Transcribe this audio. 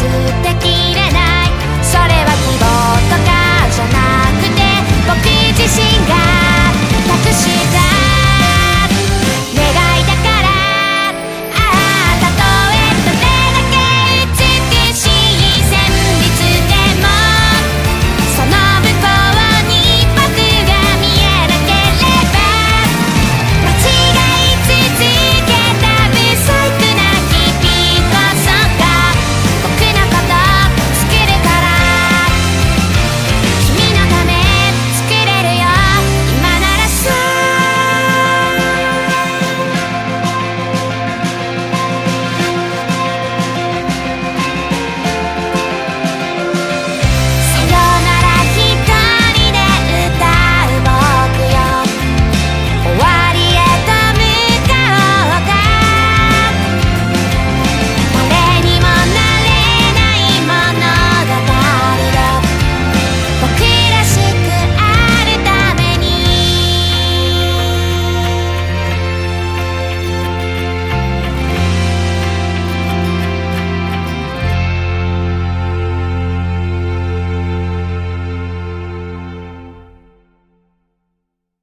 素敵